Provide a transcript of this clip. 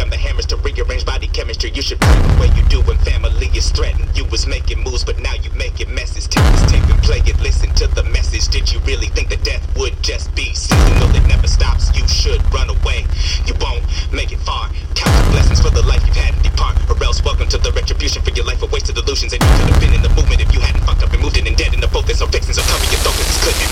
I'm the hammers to rearrange body chemistry. You should break the way you do when family is threatened. You was making moves, but now you making messes. Take this tape and play it, listen to the message. Did you really think that death would just be seasonal? It never stops. You should run away. You won't make it far. Count your blessings for the life you've had and depart. Or else welcome to the retribution for your life of wasted illusions. And you could have been in the movement if you hadn't fucked up and moved in and dead in the focus on fixing so cover your focus couldn't.